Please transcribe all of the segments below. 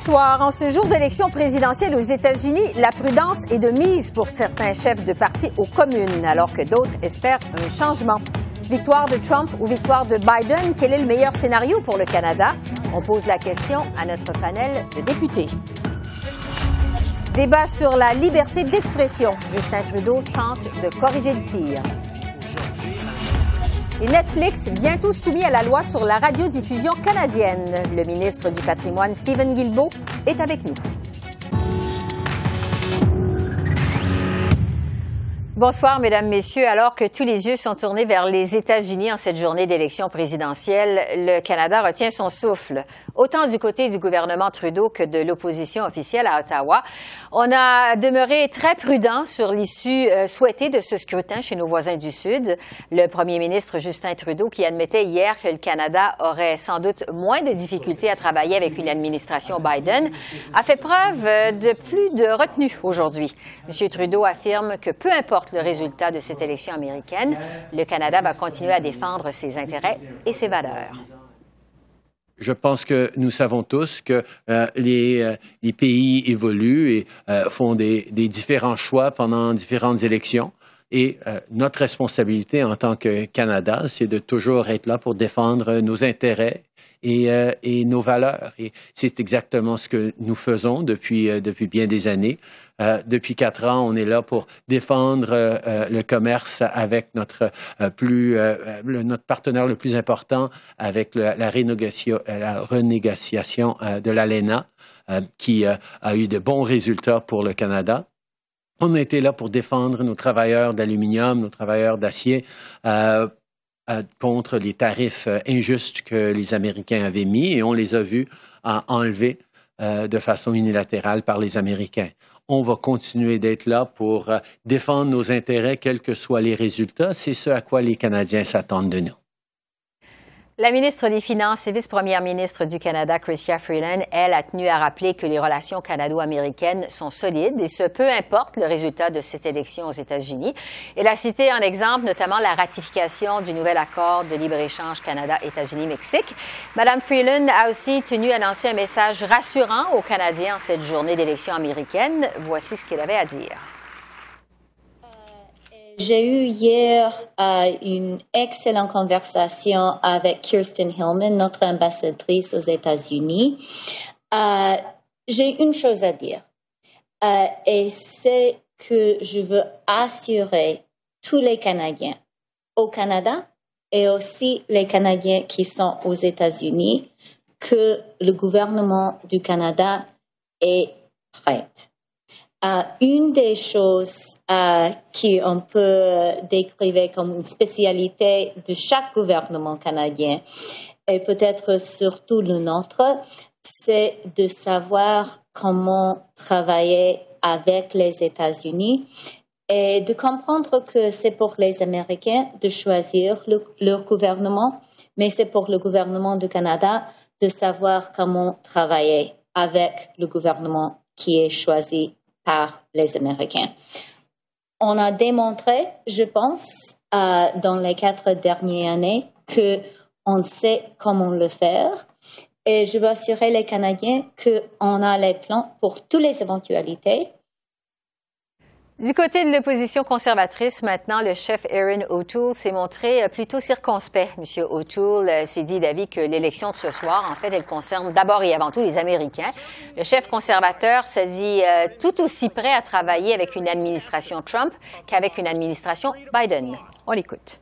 Soir, en ce jour d'élection présidentielle aux États-Unis, la prudence est de mise pour certains chefs de parti aux communes, alors que d'autres espèrent un changement. Victoire de Trump ou victoire de Biden, quel est le meilleur scénario pour le Canada? On pose la question à notre panel de députés. Débat sur la liberté d'expression. Justin Trudeau tente de corriger le tir. Et Netflix, bientôt soumis à la loi sur la radiodiffusion canadienne. Le ministre du Patrimoine, Stephen Guilbeault, est avec nous. Bonsoir, Mesdames, Messieurs. Alors que tous les yeux sont tournés vers les États-Unis en cette journée d'élection présidentielle, le Canada retient son souffle, autant du côté du gouvernement Trudeau que de l'opposition officielle à Ottawa. On a demeuré très prudent sur l'issue euh, souhaitée de ce scrutin chez nos voisins du Sud. Le premier ministre Justin Trudeau, qui admettait hier que le Canada aurait sans doute moins de difficultés à travailler avec une administration Biden, a fait preuve de plus de retenue aujourd'hui. M. Trudeau affirme que peu importe le résultat de cette élection américaine, le Canada va continuer à défendre ses intérêts et ses valeurs. Je pense que nous savons tous que euh, les, euh, les, pays évoluent et euh, font des, des, différents choix pendant différentes élections. Et notre responsabilité en tant que Canada, c'est de toujours être là pour défendre nos intérêts et, et nos valeurs. Et c'est exactement ce que nous faisons depuis, depuis bien des années. Euh, depuis quatre ans, on est là pour défendre euh, euh, le commerce avec notre plus notre partenaire le plus important avec la, la, la renégociation de l'ALENA, qui a eu de bons résultats pour le Canada. On a été là pour défendre nos travailleurs d'aluminium, nos travailleurs d'acier. Contre les tarifs injustes que les Américains avaient mis et on les a vus enlevés de façon unilatérale par les Américains on va continuer d'être là pour euh, défendre nos intérêts, quels que soient les résultats. C'est ce à quoi les Canadiens s'attendent de nous. La ministre des Finances et vice-première ministre du Canada, Chrystia Freeland, elle a tenu à rappeler que les relations canado-américaines sont solides et ce peu importe le résultat de cette élection aux États-Unis. Elle a cité en exemple notamment la ratification du nouvel accord de libre-échange Canada-États-Unis-Mexique. Madame Freeland a aussi tenu à lancer un message rassurant aux Canadiens en cette journée d'élection américaine. Voici ce qu'elle avait à dire. J'ai eu hier euh, une excellente conversation avec Kirsten Hillman, notre ambassadrice aux États-Unis. Euh, j'ai une chose à dire, euh, et c'est que je veux assurer tous les Canadiens au Canada et aussi les Canadiens qui sont aux États-Unis que le gouvernement du Canada est prêt euh, une des choses euh, qu'on peut décrire comme une spécialité de chaque gouvernement canadien, et peut-être surtout le nôtre, c'est de savoir comment travailler avec les États-Unis et de comprendre que c'est pour les Américains de choisir leur gouvernement, mais c'est pour le gouvernement du Canada de savoir comment travailler avec le gouvernement qui est choisi par les Américains. On a démontré, je pense, euh, dans les quatre dernières années que on sait comment le faire. Et je veux assurer les Canadiens qu'on a les plans pour toutes les éventualités du côté de l'opposition conservatrice, maintenant, le chef Aaron O'Toole s'est montré euh, plutôt circonspect. Monsieur O'Toole euh, s'est dit d'avis que l'élection de ce soir, en fait, elle concerne d'abord et avant tout les Américains. Le chef conservateur se dit euh, tout aussi prêt à travailler avec une administration Trump qu'avec une administration Biden. On l'écoute.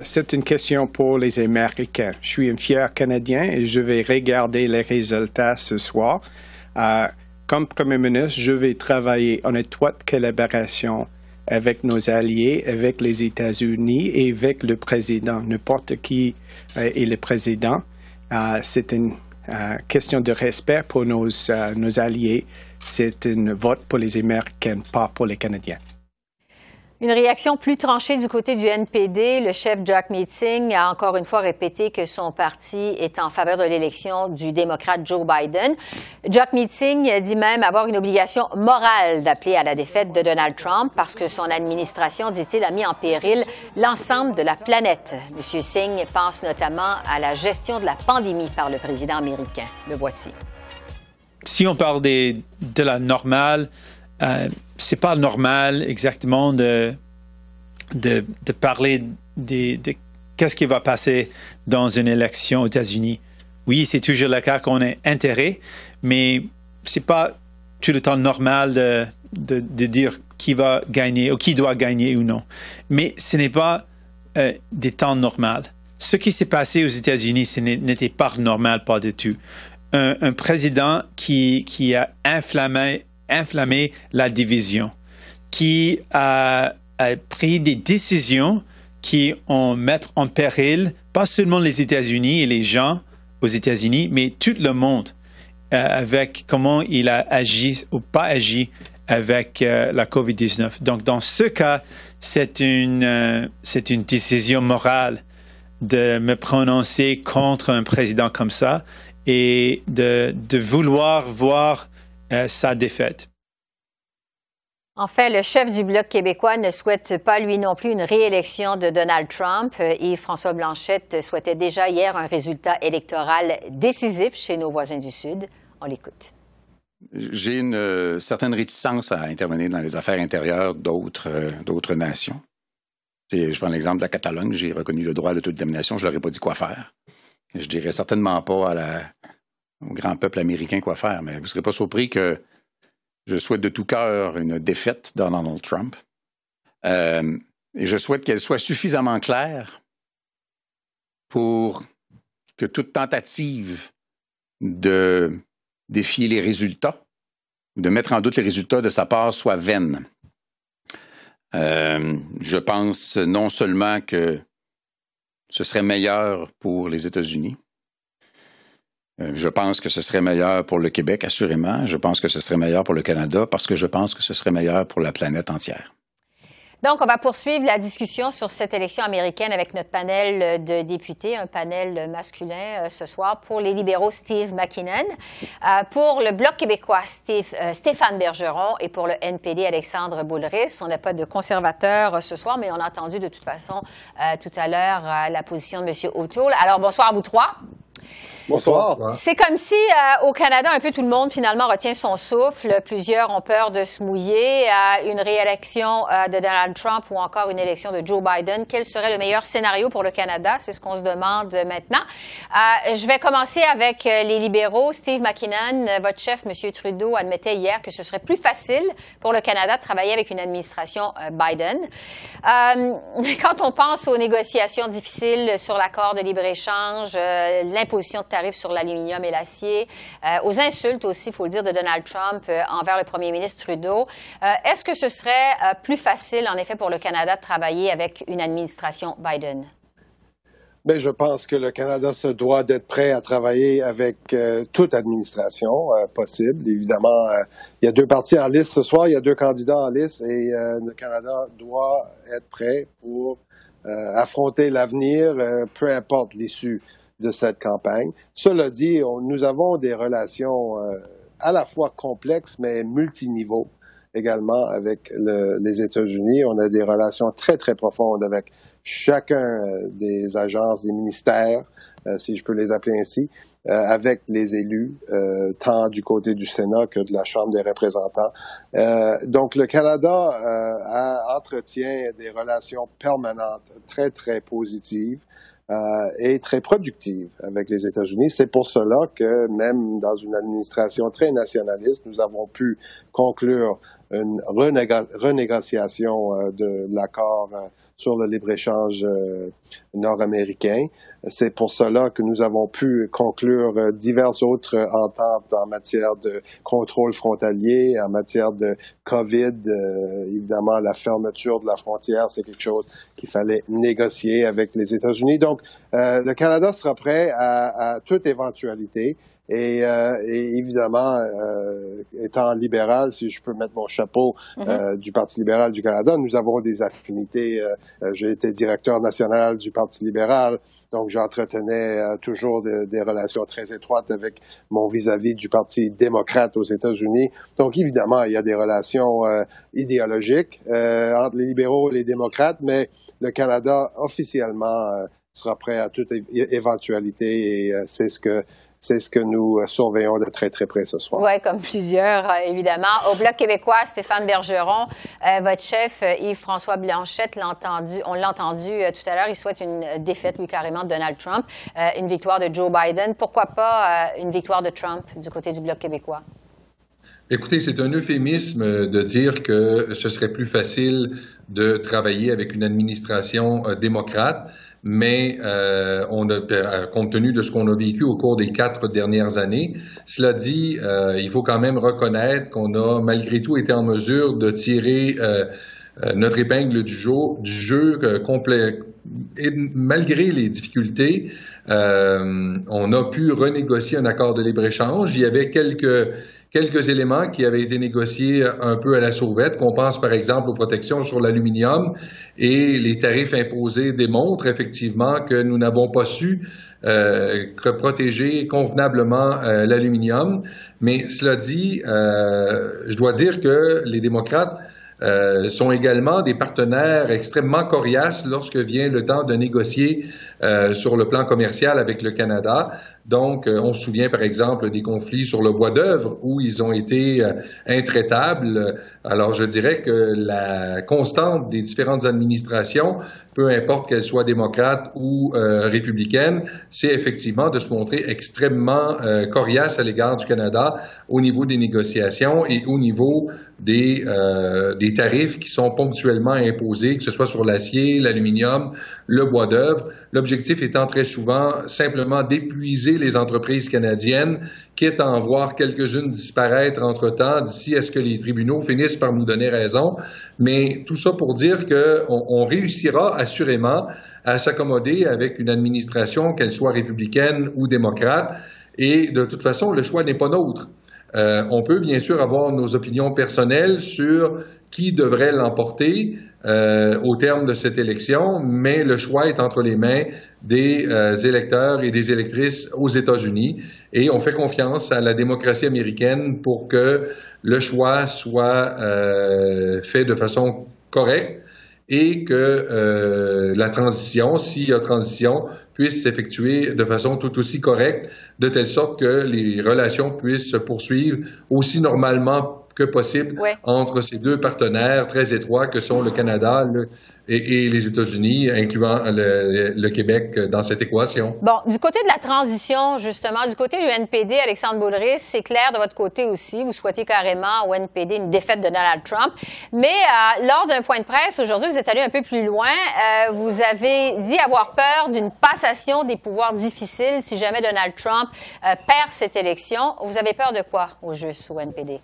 C'est une question pour les Américains. Je suis un fier Canadien et je vais regarder les résultats ce soir comme Premier ministre, je vais travailler en étroite collaboration avec nos alliés, avec les États-Unis et avec le président. N'importe qui euh, est le président. Euh, c'est une euh, question de respect pour nos, nos alliés. C'est un vote pour les Américains, pas pour les Canadiens. Une réaction plus tranchée du côté du NPD. Le chef Jack Meeting a encore une fois répété que son parti est en faveur de l'élection du démocrate Joe Biden. Jack Meeting dit même avoir une obligation morale d'appeler à la défaite de Donald Trump parce que son administration, dit-il, a mis en péril l'ensemble de la planète. Monsieur Singh pense notamment à la gestion de la pandémie par le président américain. Le voici. Si on parle de la normale, euh, c'est pas normal exactement de, de, parler de, qu'est-ce qui va passer dans une élection aux États-Unis. Oui, c'est toujours le cas qu'on a intérêt, mais c'est pas tout le temps normal de, de, dire qui va gagner ou qui doit gagner ou non. Mais ce n'est pas euh, des temps normaux. Ce qui s'est passé aux États-Unis, ce n'était pas normal, pas du tout. Un, un président qui, qui a inflammé inflammer la division, qui a, pris des décisions qui ont mettre en péril pas seulement les États-Unis et les gens aux États-Unis, mais tout le monde euh, avec comment il a agi ou pas agi avec euh, la COVID-19. Donc, dans ce cas, c'est une, euh, une décision morale de me prononcer contre un président comme ça et de, de vouloir voir sa défaite. En fait, le chef du Bloc québécois ne souhaite pas, lui non plus, une réélection de Donald Trump. Et François Blanchette souhaitait déjà hier un résultat électoral décisif chez nos voisins du Sud. On l'écoute. J'ai une euh, certaine réticence à intervenir dans les affaires intérieures d'autres euh, nations. je prends l'exemple de la Catalogne. J'ai reconnu le droit à l'autodétermination. Je ne leur ai pas dit quoi faire. Je dirais certainement pas à la, au grand peuple américain quoi faire. Mais vous ne serez pas surpris que je souhaite de tout cœur une défaite de Donald Trump. Euh, et je souhaite qu'elle soit suffisamment claire pour que toute tentative de défier les résultats, de mettre en doute les résultats de sa part soit vaine. Euh, je pense non seulement que ce serait meilleur pour les États-Unis, je pense que ce serait meilleur pour le Québec, assurément. Je pense que ce serait meilleur pour le Canada parce que je pense que ce serait meilleur pour la planète entière. Donc, on va poursuivre la discussion sur cette élection américaine avec notre panel de députés, un panel masculin euh, ce soir. Pour les libéraux, Steve McKinnon. Euh, pour le Bloc québécois, Stéphane Bergeron. Et pour le NPD, Alexandre Boulris. On n'a pas de conservateur ce soir, mais on a entendu de toute façon tout à l'heure la position de M. O'Toole. Alors, bonsoir à vous trois. Bonsoir. C'est comme si euh, au Canada, un peu tout le monde finalement retient son souffle. Plusieurs ont peur de se mouiller à une réélection euh, de Donald Trump ou encore une élection de Joe Biden. Quel serait le meilleur scénario pour le Canada? C'est ce qu'on se demande maintenant. Euh, je vais commencer avec les libéraux. Steve McKinnon, votre chef, M. Trudeau, admettait hier que ce serait plus facile pour le Canada de travailler avec une administration Biden. quand on pense aux négociations difficiles sur l'accord de libre-échange, l'imposition de tarifs sur l'aluminium et l'acier, euh, aux insultes aussi, il faut le dire, de Donald Trump euh, envers le premier ministre Trudeau. Euh, est-ce que ce serait plus facile, en effet, pour le Canada de travailler avec une administration Biden? Bien, je pense que le Canada se doit d'être prêt à travailler avec toute administration possible. Évidemment, il y a deux partis en liste ce soir, il y a deux candidats en liste et le Canada doit être prêt pour affronter l'avenir, peu importe l'issue de cette campagne. Cela dit, nous avons des relations euh, à la fois complexes mais multiniveaux également avec les États-Unis. On a des relations très, très profondes avec chacun euh, des agences, des ministères, euh, si je peux les appeler ainsi, avec les élus, tant du côté du Sénat que de la Chambre des représentants. donc, le Canada entretient des relations permanentes très, très positives euh, est très productive avec les États-Unis. C'est pour cela que même dans une administration très nationaliste, nous avons pu conclure une renégociation euh, de l'accord euh, sur le libre-échange euh, nord-américain. C'est pour cela que nous avons pu conclure euh, diverses autres ententes en matière de contrôle frontalier, en matière de COVID. Euh, évidemment, la fermeture de la frontière, c'est quelque chose qu'il fallait négocier avec les États-Unis. Donc, le Canada sera prêt à toute éventualité. Et, euh, évidemment, euh, étant libéral, si je peux mettre mon chapeau euh, du Parti libéral du Canada, nous avons des affinités. J'ai été directeur national du Parti libéral, donc j'entretenais toujours des relations très étroites avec mon vis-à-vis du Parti démocrate aux États-Unis. Donc évidemment, il y a des relations idéologiques entre les libéraux et les démocrates, mais le Canada officiellement sera prêt à toute éventualité et c'est ce que c'est ce que nous euh, surveillons de très, très près ce soir. Oui, comme plusieurs, euh, évidemment. Au Bloc québécois, Stéphane Bergeron, euh, votre chef, Yves-François Blanchette, entendu, on l'a entendu tout à l'heure, il souhaite une défaite, lui, carrément, de Donald Trump, une victoire de Joe Biden. Pourquoi pas une victoire de Trump du côté du Bloc québécois? Écoutez, c'est un euphémisme de dire que ce serait plus facile de travailler avec une administration démocrate mais euh, on a, euh, compte tenu de ce qu'on a vécu au cours des quatre dernières années, cela dit, euh, il faut quand même reconnaître qu'on a malgré tout été en mesure de tirer euh, notre épingle du jeu, du jeu complet. Et malgré les difficultés, on a pu renégocier un accord de libre-échange. Il y avait quelques quelques éléments qui avaient été négociés un peu à la sauvette, qu'on pense par exemple aux protections sur l'aluminium et les tarifs imposés démontrent effectivement que nous n'avons pas su euh, protéger convenablement euh, l'aluminium. Mais cela dit, euh, je dois dire que les démocrates euh, sont également des partenaires extrêmement coriaces lorsque vient le temps de négocier sur le plan commercial avec le Canada. Donc, euh, on se souvient par exemple des conflits sur le bois d'œuvre où ils ont été intraitables. Alors, je dirais que la constante des différentes administrations, peu importe qu'elles soient démocrates ou républicaines, c'est effectivement de se montrer extrêmement coriace à l'égard du Canada au niveau des négociations et au niveau des, des tarifs qui sont ponctuellement imposés, que ce soit sur l'acier, l'aluminium, le bois d'œuvre. L'objectif étant très souvent simplement d'épuiser les entreprises canadiennes, quitte à en voir quelques-unes disparaître entre-temps d'ici à ce que les tribunaux finissent par nous donner raison. Mais tout ça pour dire qu'on on réussira assurément à s'accommoder avec une administration, qu'elle soit républicaine ou démocrate. Et de toute façon, le choix n'est pas nôtre. Euh, on peut bien sûr avoir nos opinions personnelles sur qui devrait l'emporter euh, au terme de cette élection, mais le choix est entre les mains des euh, électeurs et des électrices aux États-Unis. Et on fait confiance à la démocratie américaine pour que le choix soit fait de façon correcte et que euh, la transition, s'il y a transition, puisse s'effectuer de façon tout aussi correcte, de telle sorte que les relations puissent se poursuivre aussi normalement que possible entre ces deux partenaires très étroits que sont le Canada et, les États-Unis, incluant le, Québec dans cette équation. Bon, du côté de la transition, justement, du côté du NPD, Alexandre Boulris, c'est clair de votre côté aussi, vous souhaitez carrément au NPD une défaite de Donald Trump. Mais euh, lors d'un point de presse aujourd'hui, vous êtes allé un peu plus loin. Euh, vous avez dit avoir peur d'une passation des pouvoirs difficiles si jamais Donald Trump euh, perd cette élection. Vous avez peur de quoi au juste au NPD?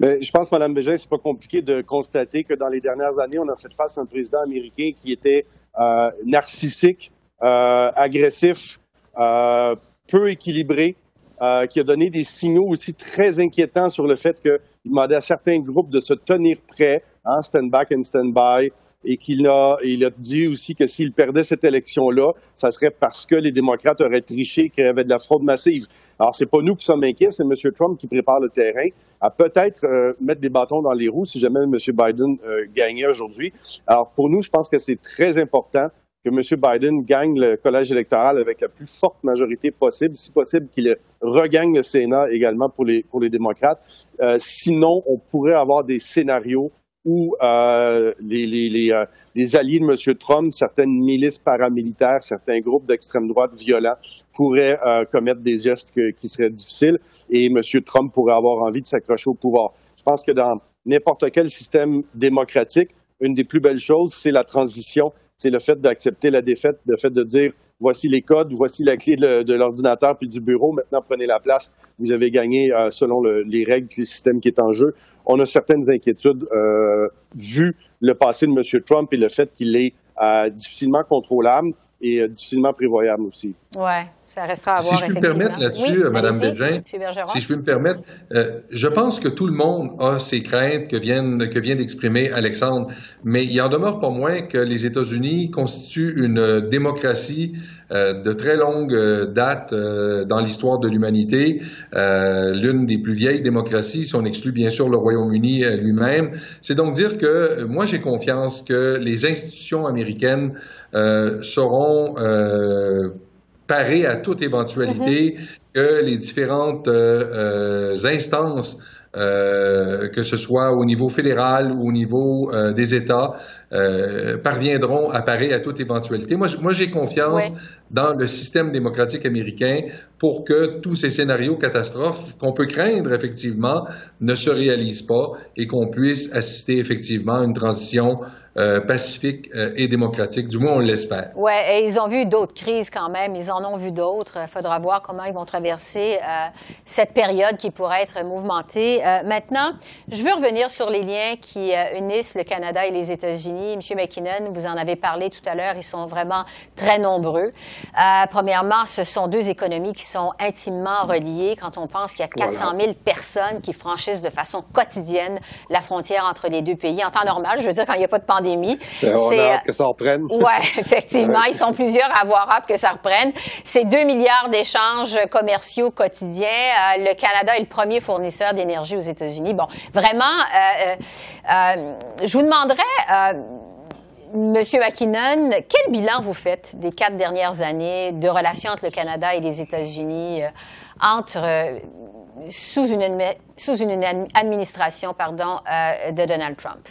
Je pense, Mme Bégin, c'est pas compliqué de constater que dans les dernières années, on a fait face à un président américain qui était euh, narcissique, euh, agressif, euh, peu équilibré, euh, qui a donné des signaux aussi très inquiétants sur le fait qu'il demandait à certains groupes de se tenir prêts, hein, stand back and stand by, et qu'il a, il a dit aussi que s'il perdait cette élection-là, ça serait parce que les démocrates auraient triché, qu'il y avait de la fraude massive. Alors, c'est pas nous qui sommes inquiets, c'est M. Trump qui prépare le terrain à peut-être euh, mettre des bâtons dans les roues si jamais M. Biden euh, gagnait aujourd'hui. Alors, pour nous, je pense que c'est très important que M. Biden gagne le collège électoral avec la plus forte majorité possible, si possible qu'il regagne le Sénat également pour les, pour les démocrates. Euh, sinon, on pourrait avoir des scénarios où euh, les, les, les, euh, les, alliés de M. Trump, certaines milices paramilitaires, certains groupes d'extrême droite violents pourraient euh, commettre des gestes qui seraient difficiles et M. Trump pourrait avoir envie de s'accrocher au pouvoir. Je pense que dans n'importe quel système démocratique, une des plus belles choses, c'est la transition, c'est le fait d'accepter la défaite, le fait de dire voici les codes, voici la clé de, l'ordinateur puis du bureau, maintenant prenez la place, vous avez gagné euh, selon les règles du système qui est en jeu. On a certaines inquiétudes euh, vu le passé de M. Trump et le fait qu'il est euh, difficilement contrôlable et difficilement prévoyable aussi. Ouais. Ça restera à voir. Si je peux me permettre là-dessus, oui, Mme Bégin, si je peux me permettre, euh, je pense que tout le monde a ses craintes que, viennent, que vient d'exprimer Alexandre, mais il en demeure pas moins que les États-Unis constituent une démocratie euh, de très longue euh, date euh, dans l'histoire de l'humanité, l'une des plus vieilles démocraties, si on exclut bien sûr le Royaume-Uni lui-même. C'est donc dire que moi j'ai confiance que les institutions américaines seront à toute éventualité, mm-hmm. que les différentes instances euh, que ce soit au niveau fédéral ou au niveau euh, des États, euh, parviendront à parer à toute éventualité. Moi, moi j'ai confiance dans le système démocratique américain pour que tous ces scénarios catastrophes qu'on peut craindre effectivement ne se réalisent pas et qu'on puisse assister effectivement à une transition euh, pacifique euh, et démocratique. Du moins, on l'espère. Oui, et ils ont vu d'autres crises quand même. Ils en ont vu d'autres. Il faudra voir comment ils vont traverser euh, cette période qui pourrait être mouvementée. maintenant, je veux revenir sur les liens qui unissent le Canada et les États-Unis. M. McKinnon, vous en avez parlé tout à l'heure. Ils sont vraiment très nombreux. premièrement, ce sont deux économies qui sont intimement reliées quand on pense qu'il y a 400 000 personnes qui franchissent de façon quotidienne la frontière entre les deux pays en temps normal. Je veux dire, quand il n'y a pas de pandémie. Ben, on a hâte que ça reprenne. Oui, effectivement. Ils sont plusieurs à avoir hâte que ça reprenne. C'est 2 milliards d'échanges commerciaux quotidiens. Euh, le Canada est le premier fournisseur d'énergie aux États-Unis. Bon, vraiment, euh, euh, je vous demanderais... Monsieur McKinnon, quel bilan vous faites des quatre dernières années de relations entre le Canada et les États-Unis, entre sous une, sous une administration pardon, de Donald Trump?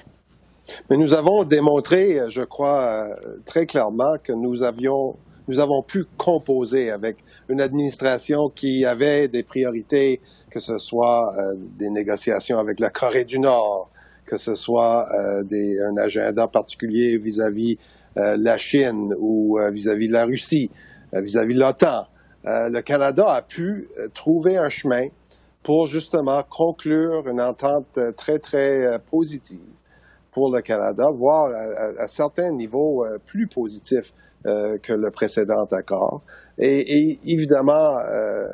Mais nous avons démontré, je crois, très clairement que nous avions, nous avons pu composer avec une administration qui avait des priorités, que ce soit euh, des négociations avec la Corée du Nord, que ce soit euh, un agenda particulier vis-à-vis euh, la Chine ou vis-à-vis de la Russie, vis-à-vis l'OTAN. le Canada a pu trouver un chemin pour justement conclure une entente très, très positive pour le Canada, voire à, certains niveaux euh, plus positifs euh, que le précédent accord. Et, évidemment, euh,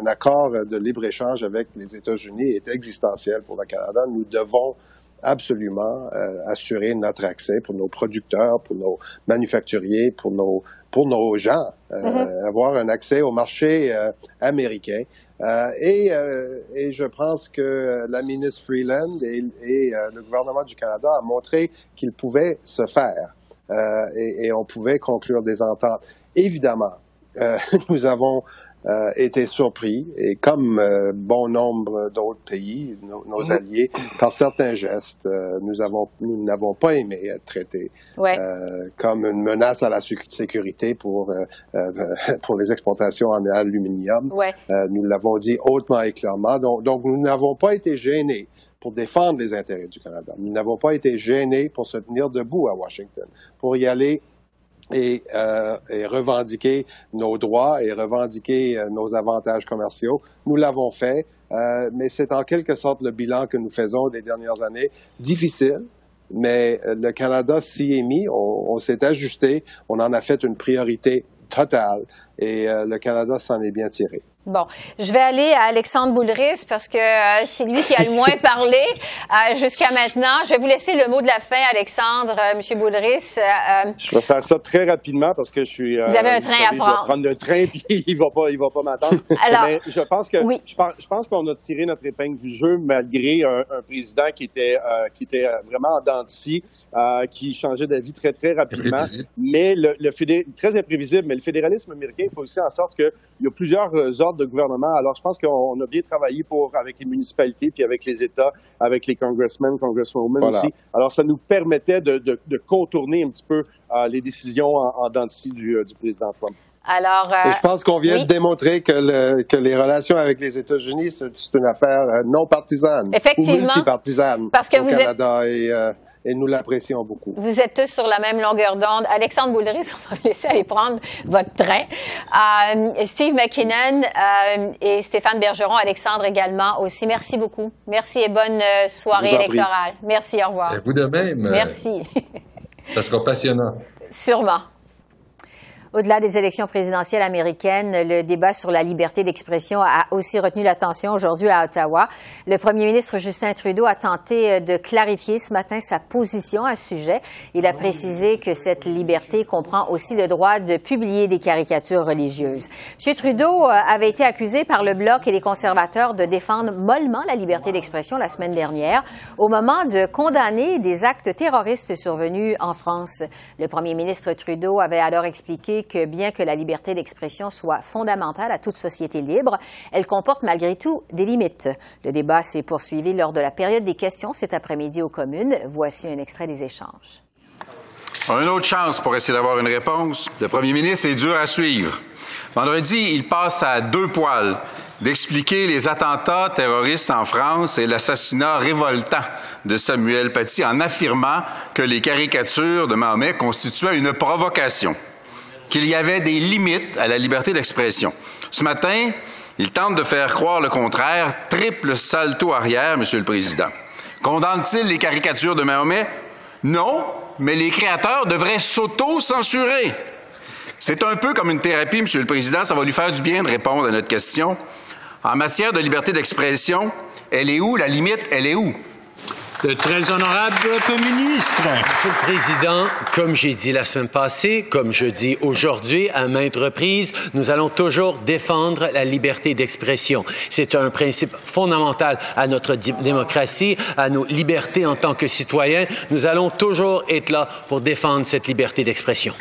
un, accord de libre-échange avec les États-Unis est existentiel pour le Canada. Nous devons absolument assurer notre accès pour nos producteurs, pour nos manufacturiers, pour nos, pour nos gens, mm-hmm. avoir un accès au marché américain. Euh, et, euh, et, je pense que la ministre Freeland et, et euh, le gouvernement du Canada a montré qu'il pouvait se faire et, et, on pouvait conclure des ententes. Évidemment, nous avons euh, été surpris, et comme euh, bon nombre d'autres pays, nos, mhm. alliés, par certains gestes, euh, nous avons nous n'avons pas aimé être traités comme une menace à la sécurité pour pour les exportations en aluminium. nous l'avons dit hautement et clairement. Donc, donc nous n'avons pas été gênés pour défendre les intérêts du Canada. Nous n'avons pas été gênés pour se tenir debout à Washington, pour y aller et, euh, et, revendiquer nos droits et revendiquer euh, nos avantages commerciaux. Nous l'avons fait, euh, mais c'est en quelque sorte le bilan que nous faisons des dernières années. Difficile, mais le Canada s'y est mis, on s'est ajusté, on en a fait une priorité totale et euh, le Canada s'en est bien tiré. Bon, je vais aller à Alexandre Boulris parce que euh, c'est lui qui a le moins parlé euh, jusqu'à maintenant. Je vais vous laisser le mot de la fin, Alexandre, euh, Monsieur Boulris. je vais faire ça très rapidement parce que je suis. vous avez un train à prendre. Je vais prendre le train puis il va pas, il va pas m'attendre. Alors, Mais je pense que oui. je pense, qu'on a tiré notre épingle du jeu malgré un, président qui était qui était vraiment en dents de qui changeait d'avis très très rapidement. Mais le, le très imprévisible. Mais le fédéralisme américain faut aussi en sorte qu'il y a plusieurs ordres de gouvernement. Alors, je pense qu'on a bien travaillé pour, avec les municipalités, puis avec les États, avec les congressmen, congresswomen aussi. Alors, ça nous permettait de, contourner un petit peu euh, les décisions en, en du, euh, du président Trump. Alors, euh, je pense qu'on vient de démontrer que, que, les relations avec les États-Unis, c'est une affaire non partisane. Effectivement. Ou multipartisane parce que au Canada et, et nous l'apprécions beaucoup. Vous êtes tous sur la même longueur d'onde. Alexandre Boulris, on va vous laisser aller prendre votre train. Euh, Steve McKinnon euh, et Stéphane Bergeron, Alexandre également aussi. Merci beaucoup. Merci et bonne euh, soirée électorale. Merci, au revoir. Et vous de même. Merci. Ça sera passionnant. Sûrement. Au-delà des élections présidentielles américaines, le débat sur la liberté d'expression a aussi retenu l'attention aujourd'hui à Ottawa. Le premier ministre Justin Trudeau a tenté de clarifier ce matin sa position à ce sujet. Il a précisé que cette liberté comprend aussi le droit de publier des caricatures religieuses. M. Trudeau euh, avait été accusé par le Bloc et les conservateurs de défendre mollement la liberté d'expression la semaine dernière au moment de condamner des actes terroristes survenus en France. Le premier ministre Trudeau avait alors expliqué que bien que la liberté d'expression soit fondamentale à toute société libre, elle comporte malgré tout des limites. Le débat s'est poursuivi lors de la période des questions cet après-midi aux communes. Voici un extrait des échanges. Une autre chance pour essayer d'avoir une réponse. Le premier ministre est dur à suivre. Vendredi, il passe à deux poils d'expliquer les attentats terroristes en France et l'assassinat révoltant de Samuel Paty en affirmant que les caricatures de Mahomet constituaient une provocation qu'il y avait des limites à la liberté d'expression. Ce matin, il tente de faire croire le contraire. Triple salto arrière, Monsieur le Président. Condamne-t-il les caricatures de Mahomet? Non, mais les créateurs devraient s'auto-censurer. C'est un peu comme une thérapie, Monsieur le Président. Ça va lui faire du bien de répondre à notre question. En matière de liberté d'expression, elle est où? La limite, elle est où? Le très honorable. Monsieur le Président, comme j'ai dit la semaine passée, comme je dis aujourd'hui à maintes reprises, nous allons toujours défendre la liberté d'expression. C'est un principe fondamental à notre démocratie, à nos libertés en tant que citoyens. Nous allons toujours être là pour défendre cette liberté d'expression.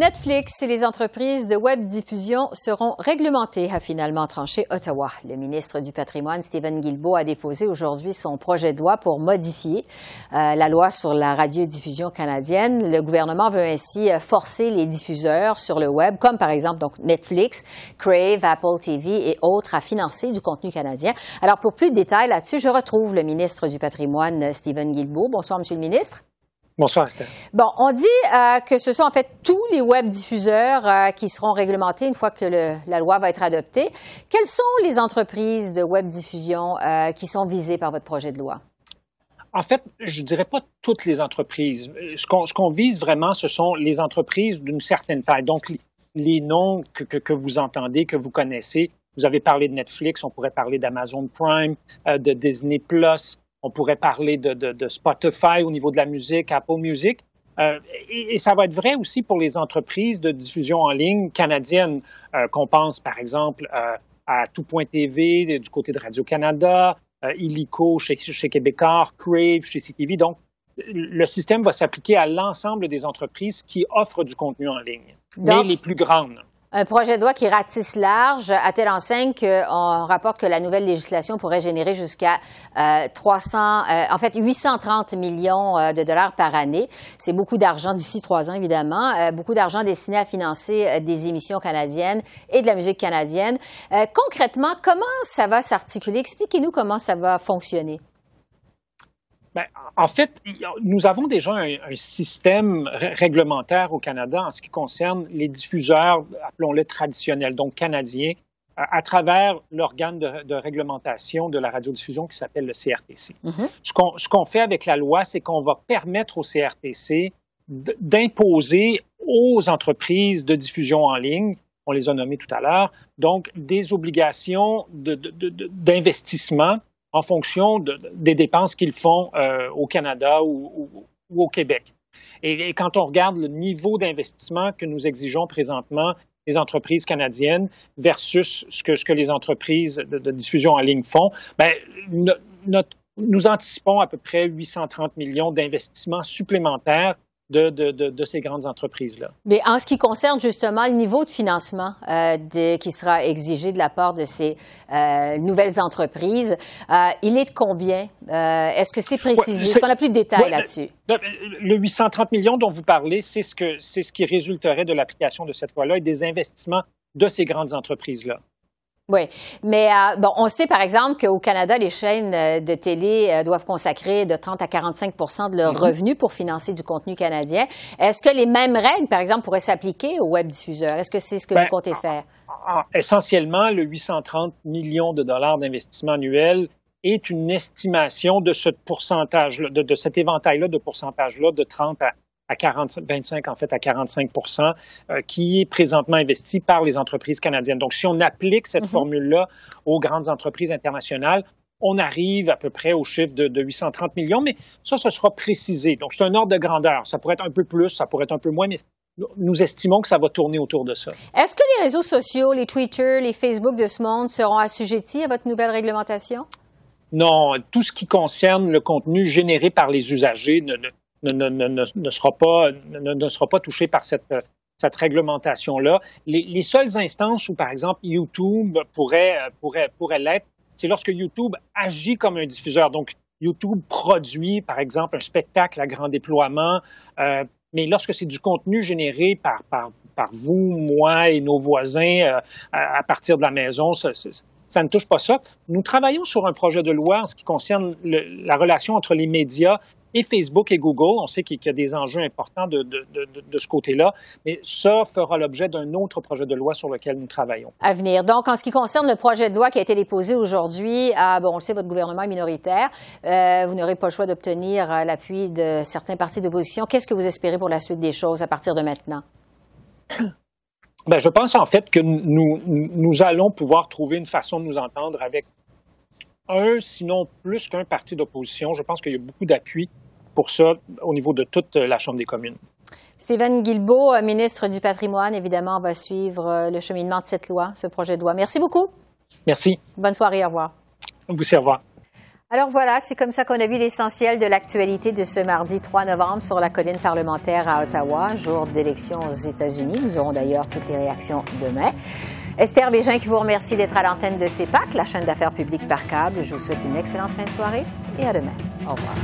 Netflix et les entreprises de web diffusion seront réglementées, a finalement tranché Ottawa. Le ministre du Patrimoine, Stephen Guilbeault, a déposé aujourd'hui son projet de loi pour modifier euh, la loi sur la radiodiffusion canadienne. Le gouvernement veut ainsi euh, forcer les diffuseurs sur le web, comme par exemple donc Netflix, Crave, Apple TV et autres, à financer du contenu canadien. Alors, pour plus de détails là-dessus, je retrouve le ministre du Patrimoine, Stephen Guilbeault. Bonsoir, Monsieur le ministre. Bonsoir, Esther. Bon, on dit euh, que ce sont en fait tous les web diffuseurs euh, qui seront réglementés une fois que la loi va être adoptée. Quelles sont les entreprises de web diffusion euh, qui sont visées par votre projet de loi? En fait, je ne dirais pas toutes les entreprises. Ce qu'on vise vraiment, ce sont les entreprises d'une certaine taille. Donc, les noms que, que, vous entendez, que vous connaissez. Vous avez parlé de Netflix, on pourrait parler d'Amazon Prime, de Disney Plus, on pourrait parler de, Spotify au niveau de la musique, Apple Music. Euh, et, ça va être vrai aussi pour les entreprises de diffusion en ligne canadiennes, euh, qu'on pense par exemple euh, à Tout.tv du côté de Radio-Canada, Illico chez, chez Québécois, Crave chez CTV. Donc, le système va s'appliquer à l'ensemble des entreprises qui offrent du contenu en ligne, mais les plus grandes. Un projet de loi qui ratisse large, à telle enseigne qu'on rapporte que la nouvelle législation pourrait générer jusqu'à 300, euh, euh, en fait 830 millions euh, de dollars par année. C'est beaucoup d'argent d'ici trois ans, évidemment. beaucoup d'argent destiné à financer des émissions canadiennes et de la musique canadienne. concrètement, comment ça va s'articuler? Expliquez-nous comment ça va fonctionner. Ben, en fait, nous avons déjà un, système réglementaire au Canada en ce qui concerne les diffuseurs, appelons-les traditionnels, donc canadiens, à, travers l'organe de, réglementation de la radiodiffusion qui s'appelle le CRTC. Mm-hmm. Ce qu'on fait avec la loi, c'est qu'on va permettre au CRTC d'imposer aux entreprises de diffusion en ligne, on les a nommées tout à l'heure, donc des obligations d'investissement en fonction des dépenses qu'ils font euh, au Canada ou, au Québec. Et, quand on regarde le niveau d'investissement que nous exigeons présentement les entreprises canadiennes versus ce que, ce que les entreprises de, diffusion en ligne font, ben, nous anticipons à peu près 830 millions d'investissements supplémentaires de, de, de, ces grandes entreprises-là. Mais en ce qui concerne justement le niveau de financement euh, qui sera exigé de la part de ces euh, nouvelles entreprises, euh, il est de combien? Est-ce que c'est précisé? Est-ce qu'on a plus de détails là-dessus? Le, 830 millions dont vous parlez, c'est ce, que, ce qui résulterait de l'application de cette loi-là et des investissements de ces grandes entreprises-là. Oui, mais euh, bon, on sait par exemple qu'au Canada, les chaînes euh, de télé euh, doivent consacrer de 30 à 45% de leurs mm-hmm. revenus pour financer du contenu canadien. Est-ce que les mêmes règles, par exemple, pourraient s'appliquer aux web diffuseurs? Est-ce que c'est ce que vous ben, comptez faire? Essentiellement, le 830 millions de dollars d'investissement annuel est une estimation de ce pourcentage, de, de cet éventail-là de pourcentage-là de 30 à, à 40, 25 en fait à 45 euh, qui est présentement investi par les entreprises canadiennes. Donc, si on applique cette mm-hmm. formule-là aux grandes entreprises internationales, on arrive à peu près au chiffre de, de, 830 millions, mais ça, ce sera précisé. Donc, c'est un ordre de grandeur. Ça pourrait être un peu plus, ça pourrait être un peu moins, mais nous estimons que ça va tourner autour de ça. Est-ce que les réseaux sociaux, les Twitter, les Facebook de ce monde seront assujettis à votre nouvelle réglementation? Non, tout ce qui concerne le contenu généré par les usagers ne, ne, ne, ne sera, pas, ne, sera pas touché par cette, cette réglementation-là. Les, les, seules instances où, par exemple, YouTube pourrait, pourrait, pourrait l'être, c'est lorsque YouTube agit comme un diffuseur. Donc, YouTube produit, par exemple, un spectacle à grand déploiement, euh, mais lorsque c'est du contenu généré par, par, par, vous, moi et nos voisins euh, à, partir de la maison, ça, ça, ne touche pas ça. Nous travaillons sur un projet de loi en ce qui concerne le, la relation entre les médias et Facebook et Google. On sait qu'il y a des enjeux importants de, de, de, de ce côté-là, mais ça fera l'objet d'un autre projet de loi sur lequel nous travaillons. À venir. Donc, en ce qui concerne le projet de loi qui a été déposé aujourd'hui, ah, bon, on le sait, votre gouvernement est minoritaire. Euh, vous n'aurez pas le choix d'obtenir euh, l'appui de certains partis d'opposition. Qu'est-ce que vous espérez pour la suite des choses à partir de maintenant? Ben, je pense en fait que nous, nous allons pouvoir trouver une façon de nous entendre avec un, sinon plus qu'un parti d'opposition. Je pense qu'il y a beaucoup d'appui pour ça au niveau de toute la Chambre des communes. Stephen Guilbeault, euh, ministre du Patrimoine, évidemment, va suivre euh, le cheminement de cette loi, ce projet de loi. Merci beaucoup. Merci. Bonne soirée. Au revoir. Vous aussi, au revoir. Alors voilà, c'est comme ça qu'on a vu l'essentiel de l'actualité de ce mardi 3 novembre sur la colline parlementaire à Ottawa, jour d'élection aux États-Unis. Nous aurons d'ailleurs toutes les réactions demain. Esther Bégin qui vous remercie d'être à l'antenne de CEPAC, la chaîne d'affaires publiques par câble. Je vous souhaite une excellente fin de soirée et à demain. Au revoir.